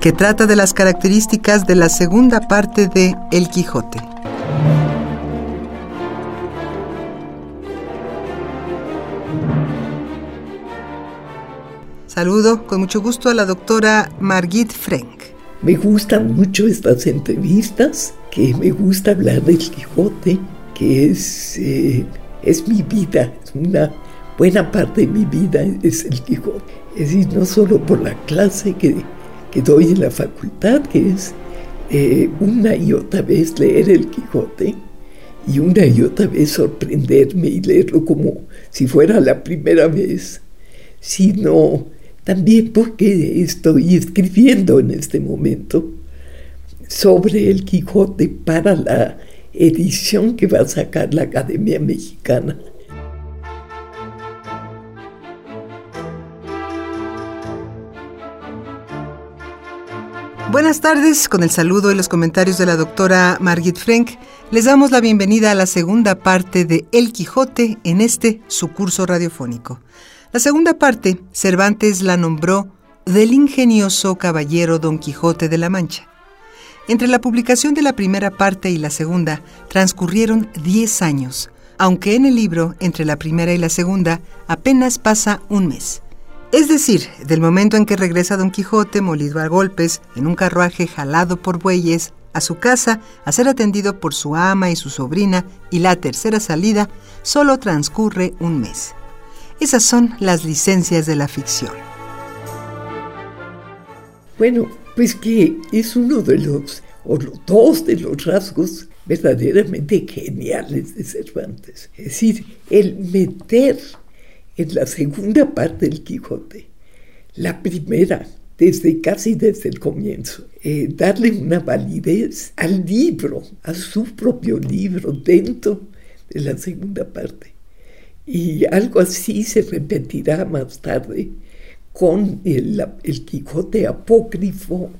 que trata de las características de la segunda parte de El Quijote. Saludo con mucho gusto a la doctora Margit Frank. Me gustan mucho estas entrevistas, que me gusta hablar del Quijote, que es, eh, es mi vida, es una buena parte de mi vida es el Quijote. Es decir, no solo por la clase que que doy en la facultad, que es eh, una y otra vez leer el Quijote y una y otra vez sorprenderme y leerlo como si fuera la primera vez, sino también porque estoy escribiendo en este momento sobre el Quijote para la edición que va a sacar la Academia Mexicana Buenas tardes, con el saludo y los comentarios de la doctora Margit Frank, les damos la bienvenida a la segunda parte de El Quijote en este su curso radiofónico. La segunda parte, Cervantes la nombró del ingenioso caballero Don Quijote de la Mancha. Entre la publicación de la primera parte y la segunda transcurrieron 10 años, aunque en el libro, entre la primera y la segunda, apenas pasa un mes. Es decir, del momento en que regresa Don Quijote molido a golpes en un carruaje jalado por bueyes a su casa a ser atendido por su ama y su sobrina y la tercera salida, solo transcurre un mes. Esas son las licencias de la ficción. Bueno, pues que es uno de los, o dos de los rasgos verdaderamente geniales de Cervantes. Es decir, el meter en la segunda parte del Quijote. La primera, desde casi desde el comienzo, eh, darle una validez al libro, a su propio libro, dentro de la segunda parte. Y algo así se repetirá más tarde con el, el Quijote apócrifo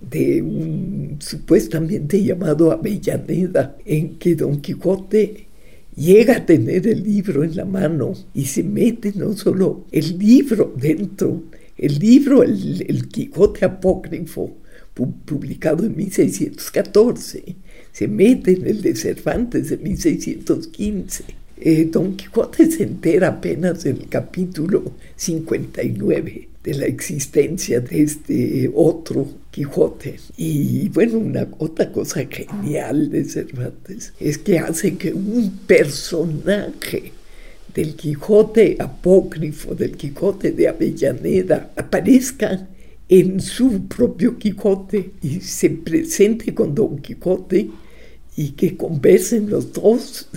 de un supuestamente llamado Avellaneda, en que Don Quijote llega a tener el libro en la mano y se mete no solo el libro dentro, el libro, el, Quijote apócrifo, publicado en 1614, se mete en el de Cervantes de 1615. Eh, Don Quijote se entera apenas en el capítulo 59 de la existencia de este otro Quijote. Y bueno, una otra cosa genial de Cervantes es que hace que un personaje del Quijote apócrifo, del Quijote de Avellaneda, aparezca en su propio Quijote y se presente con Don Quijote y que conversen los dos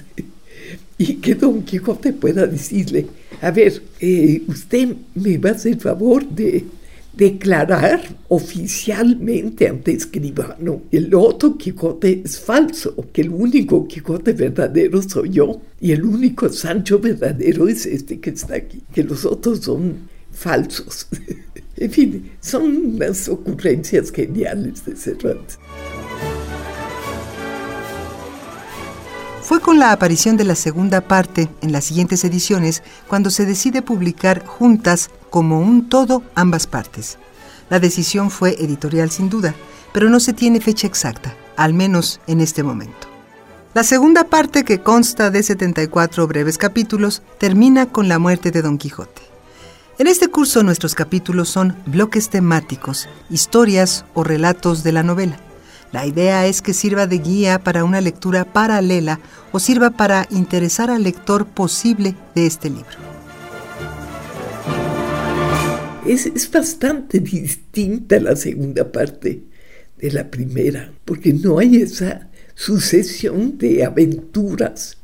y que Don Quijote pueda decirle, a ver, eh, usted me va a hacer favor de declarar oficialmente ante escribano el otro Quijote es falso, que el único Quijote verdadero soy yo y el único Sancho verdadero es este que está aquí, que los otros son falsos. en fin, son las ocurrencias geniales de Cervantes. Fue con la aparición de la segunda parte en las siguientes ediciones cuando se decide publicar juntas como un todo ambas partes. La decisión fue editorial sin duda, pero no se tiene fecha exacta, al menos en este momento. La segunda parte, que consta de 74 breves capítulos, termina con la muerte de Don Quijote. En este curso nuestros capítulos son bloques temáticos, historias o relatos de la novela. La idea es que sirva de guía para una lectura paralela o sirva para interesar al lector posible de este libro. Es, bastante distinta la segunda parte de la primera, porque no hay esa sucesión de aventuras,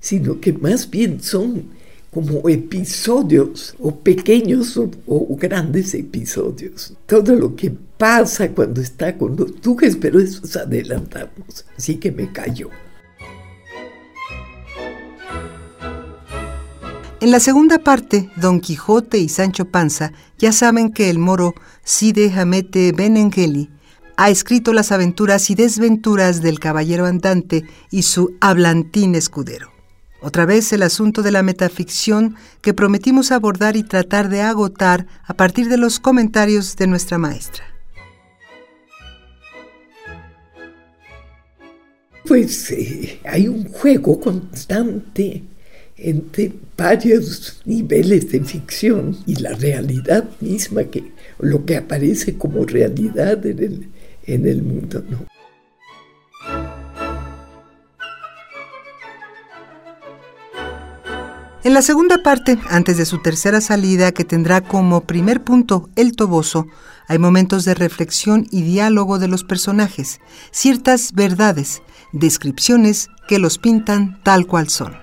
sino que más bien son como episodios, o pequeños o, grandes episodios. Todo lo que pasa cuando está con los duques, pero eso es adelantarnos, así que me callo. En la segunda parte, Don Quijote y Sancho Panza ya saben que el moro Side Hamete Benengeli ha escrito las aventuras y desventuras del caballero andante y su hablantín escudero. Otra vez el asunto de la metaficción que prometimos abordar y tratar de agotar a partir de los comentarios de nuestra maestra. Pues eh, hay un juego constante entre varios niveles de ficción y la realidad misma, que lo que aparece como realidad en el, en el mundo. En la segunda parte, antes de su tercera salida, que tendrá como primer punto el toboso, hay momentos de reflexión y diálogo de los personajes, ciertas verdades, descripciones que los pintan tal cual son.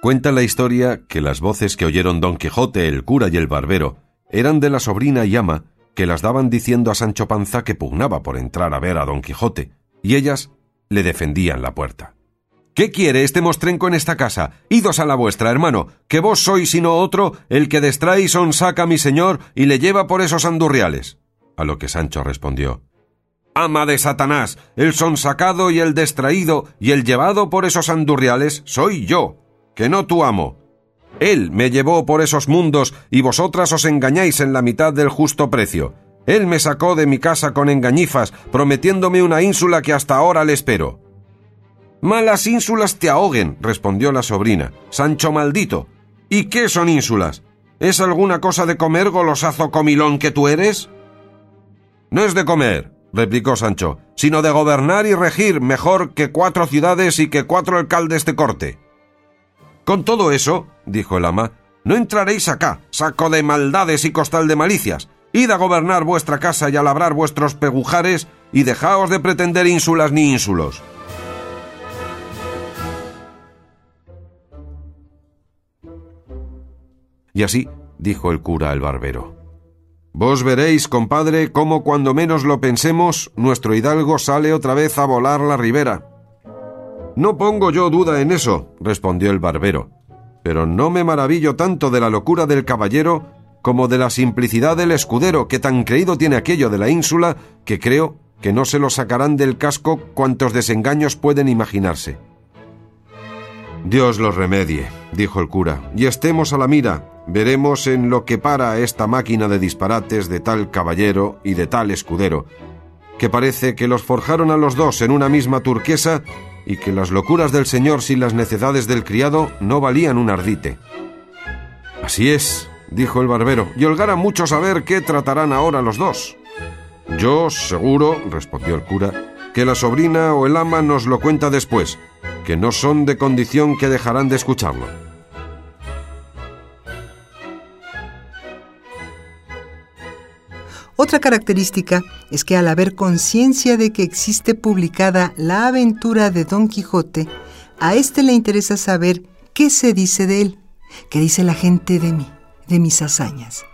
Cuenta la historia que las voces que oyeron Don Quijote, el cura y el barbero eran de la sobrina y ama que las daban diciendo a Sancho Panza que pugnaba por entrar a ver a Don Quijote, y ellas le defendían la puerta. ¿Qué quiere este mostrenco en esta casa? Idos a la vuestra, hermano, que vos sois sino otro el que destrae y sonsaca a mi señor y le lleva por esos andurriales. A lo que Sancho respondió Ama de Satanás, el sonsacado y el distraído y el llevado por esos andurriales soy yo, que no tu amo. Él me llevó por esos mundos y vosotras os engañáis en la mitad del justo precio. Él me sacó de mi casa con engañifas, prometiéndome una ínsula que hasta ahora le espero. Malas ínsulas te ahoguen, respondió la sobrina. Sancho maldito. ¿Y qué son ínsulas? ¿Es alguna cosa de comer, golosazo comilón que tú eres? No es de comer, replicó Sancho, sino de gobernar y regir mejor que cuatro ciudades y que cuatro alcaldes de corte. Con todo eso, dijo el ama, no entraréis acá, saco de maldades y costal de malicias. Id a gobernar vuestra casa y a labrar vuestros pegujares, y dejaos de pretender ínsulas ni ínsulos. Y así dijo el cura al barbero. Vos veréis, compadre, cómo cuando menos lo pensemos, nuestro hidalgo sale otra vez a volar la ribera. No pongo yo duda en eso, respondió el barbero, pero no me maravillo tanto de la locura del caballero como de la simplicidad del escudero, que tan creído tiene aquello de la ínsula que creo que no se lo sacarán del casco cuantos desengaños pueden imaginarse. Dios los remedie, dijo el cura, y estemos a la mira, veremos en lo que para esta máquina de disparates de tal caballero y de tal escudero, que parece que los forjaron a los dos en una misma turquesa y que las locuras del señor sin las necedades del criado no valían un ardite. Así es, dijo el barbero, y holgara mucho saber qué tratarán ahora los dos. Yo seguro, respondió el cura, que la sobrina o el ama nos lo cuenta después, que no son de condición que dejarán de escucharlo. Otra característica es que al haber conciencia de que existe publicada la aventura de Don Quijote, a éste le interesa saber qué se dice de él, qué dice la gente de mí, de mis hazañas.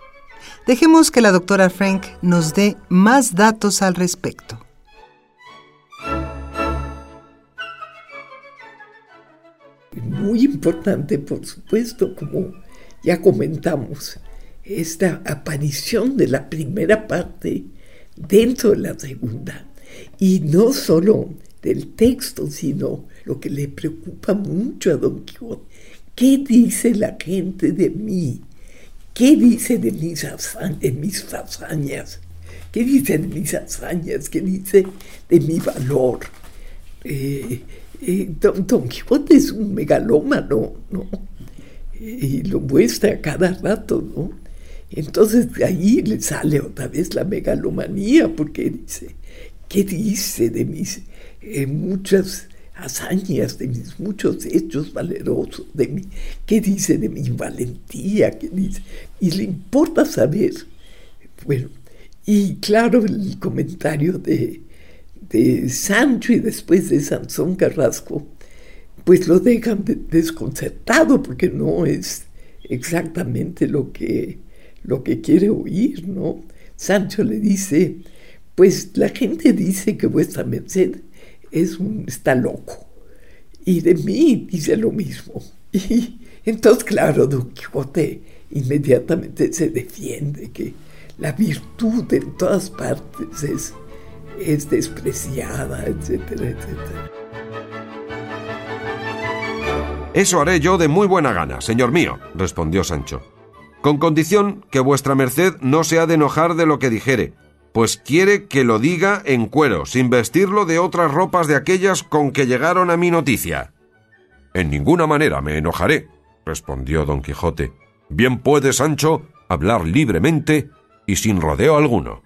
Dejemos que la doctora Frank nos dé más datos al respecto. Muy importante, por supuesto, como ya comentamos, esta aparición de la primera parte dentro de la segunda. Y no solo del texto, sino lo que le preocupa mucho a Don Quijote. ¿Qué dice la gente de mí? ¿Qué dice de mis, hazañas? ¿Qué dice de mis hazañas? ¿Qué dice de mi valor? Eh, eh, don, don, Quijote es un megalómano, ¿no? Y lo muestra cada rato, ¿no? Entonces de ahí le sale otra vez la megalomanía, porque dice, ¿qué dice de mis eh, muchas hazañas, de mis muchos hechos valerosos, de mi, qué dice de mi valentía, qué dice? Y le importa saber. Bueno, y claro, el comentario de, de Sancho y después de Sansón Carrasco, pues lo dejan desconcertado porque no es exactamente lo que, lo que quiere oír, ¿no? Sancho le dice, pues la gente dice que vuestra merced es un, está loco. Y de mí dice lo mismo. Y entonces, claro, Don Quijote inmediatamente se defiende que la virtud en todas partes es, es despreciada, etcétera, etcétera. Eso haré yo de muy buena gana, señor mío, respondió Sancho, con condición que vuestra merced no se ha de enojar de lo que dijere, pues quiere que lo diga en cuero, sin vestirlo de otras ropas de aquellas con que llegaron a mi noticia. En ninguna manera me enojaré, respondió don Quijote. Bien puede Sancho hablar libremente y sin rodeo alguno.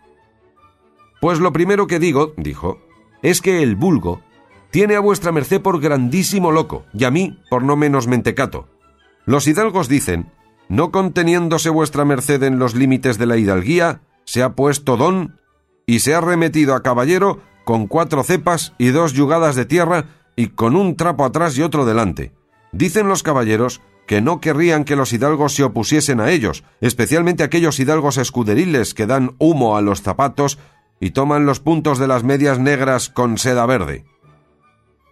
Pues lo primero que digo, dijo, es que el vulgo tiene a vuestra merced por grandísimo loco, y a mí por no menos mentecato. Los hidalgos dicen, no conteniéndose vuestra merced en los límites de la hidalguía, se ha puesto don y se ha remetido a caballero con cuatro cepas y dos yugadas de tierra y con un trapo atrás y otro delante. Dicen los caballeros que no querrían que los hidalgos se opusiesen a ellos, especialmente aquellos hidalgos escuderiles que dan humo a los zapatos y toman los puntos de las medias negras con seda verde.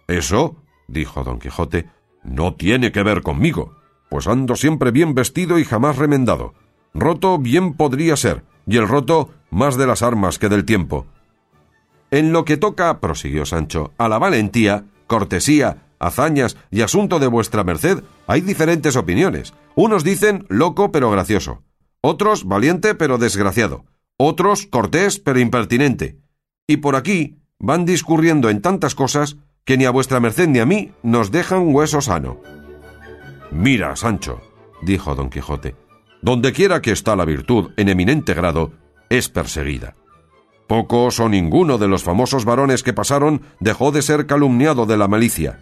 Eso, dijo don Quijote, no tiene que ver conmigo, pues ando siempre bien vestido y jamás remendado. Roto bien podría ser, y el roto más de las armas que del tiempo. En lo que toca, prosiguió Sancho, a la valentía, cortesía, hazañas y asunto de vuestra merced, hay diferentes opiniones. Unos dicen loco pero gracioso, otros valiente pero desgraciado, otros cortés pero impertinente. Y por aquí van discurriendo en tantas cosas que ni a vuestra merced ni a mí nos dejan hueso sano. Mira, Sancho, dijo don Quijote, donde quiera que está la virtud en eminente grado, es perseguida. Pocos o ninguno de los famosos varones que pasaron dejó de ser calumniado de la malicia.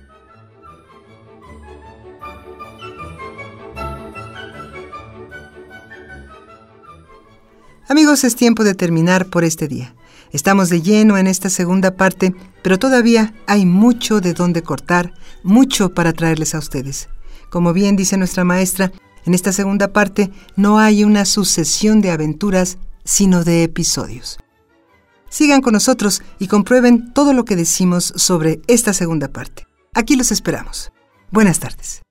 Amigos, es tiempo de terminar por este día. Estamos de lleno en esta segunda parte, pero todavía hay mucho de dónde cortar, mucho para traerles a ustedes. Como bien dice nuestra maestra, en esta segunda parte no hay una sucesión de aventuras, sino de episodios. Sigan con nosotros y comprueben todo lo que decimos sobre esta segunda parte. Aquí los esperamos. Buenas tardes.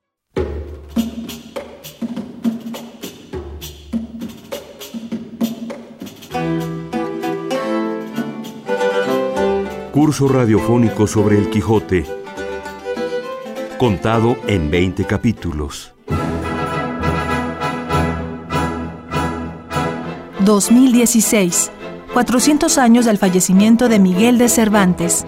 Curso radiofónico sobre el Quijote, contado en 20 capítulos. 2016, 400 años del fallecimiento de Miguel de Cervantes,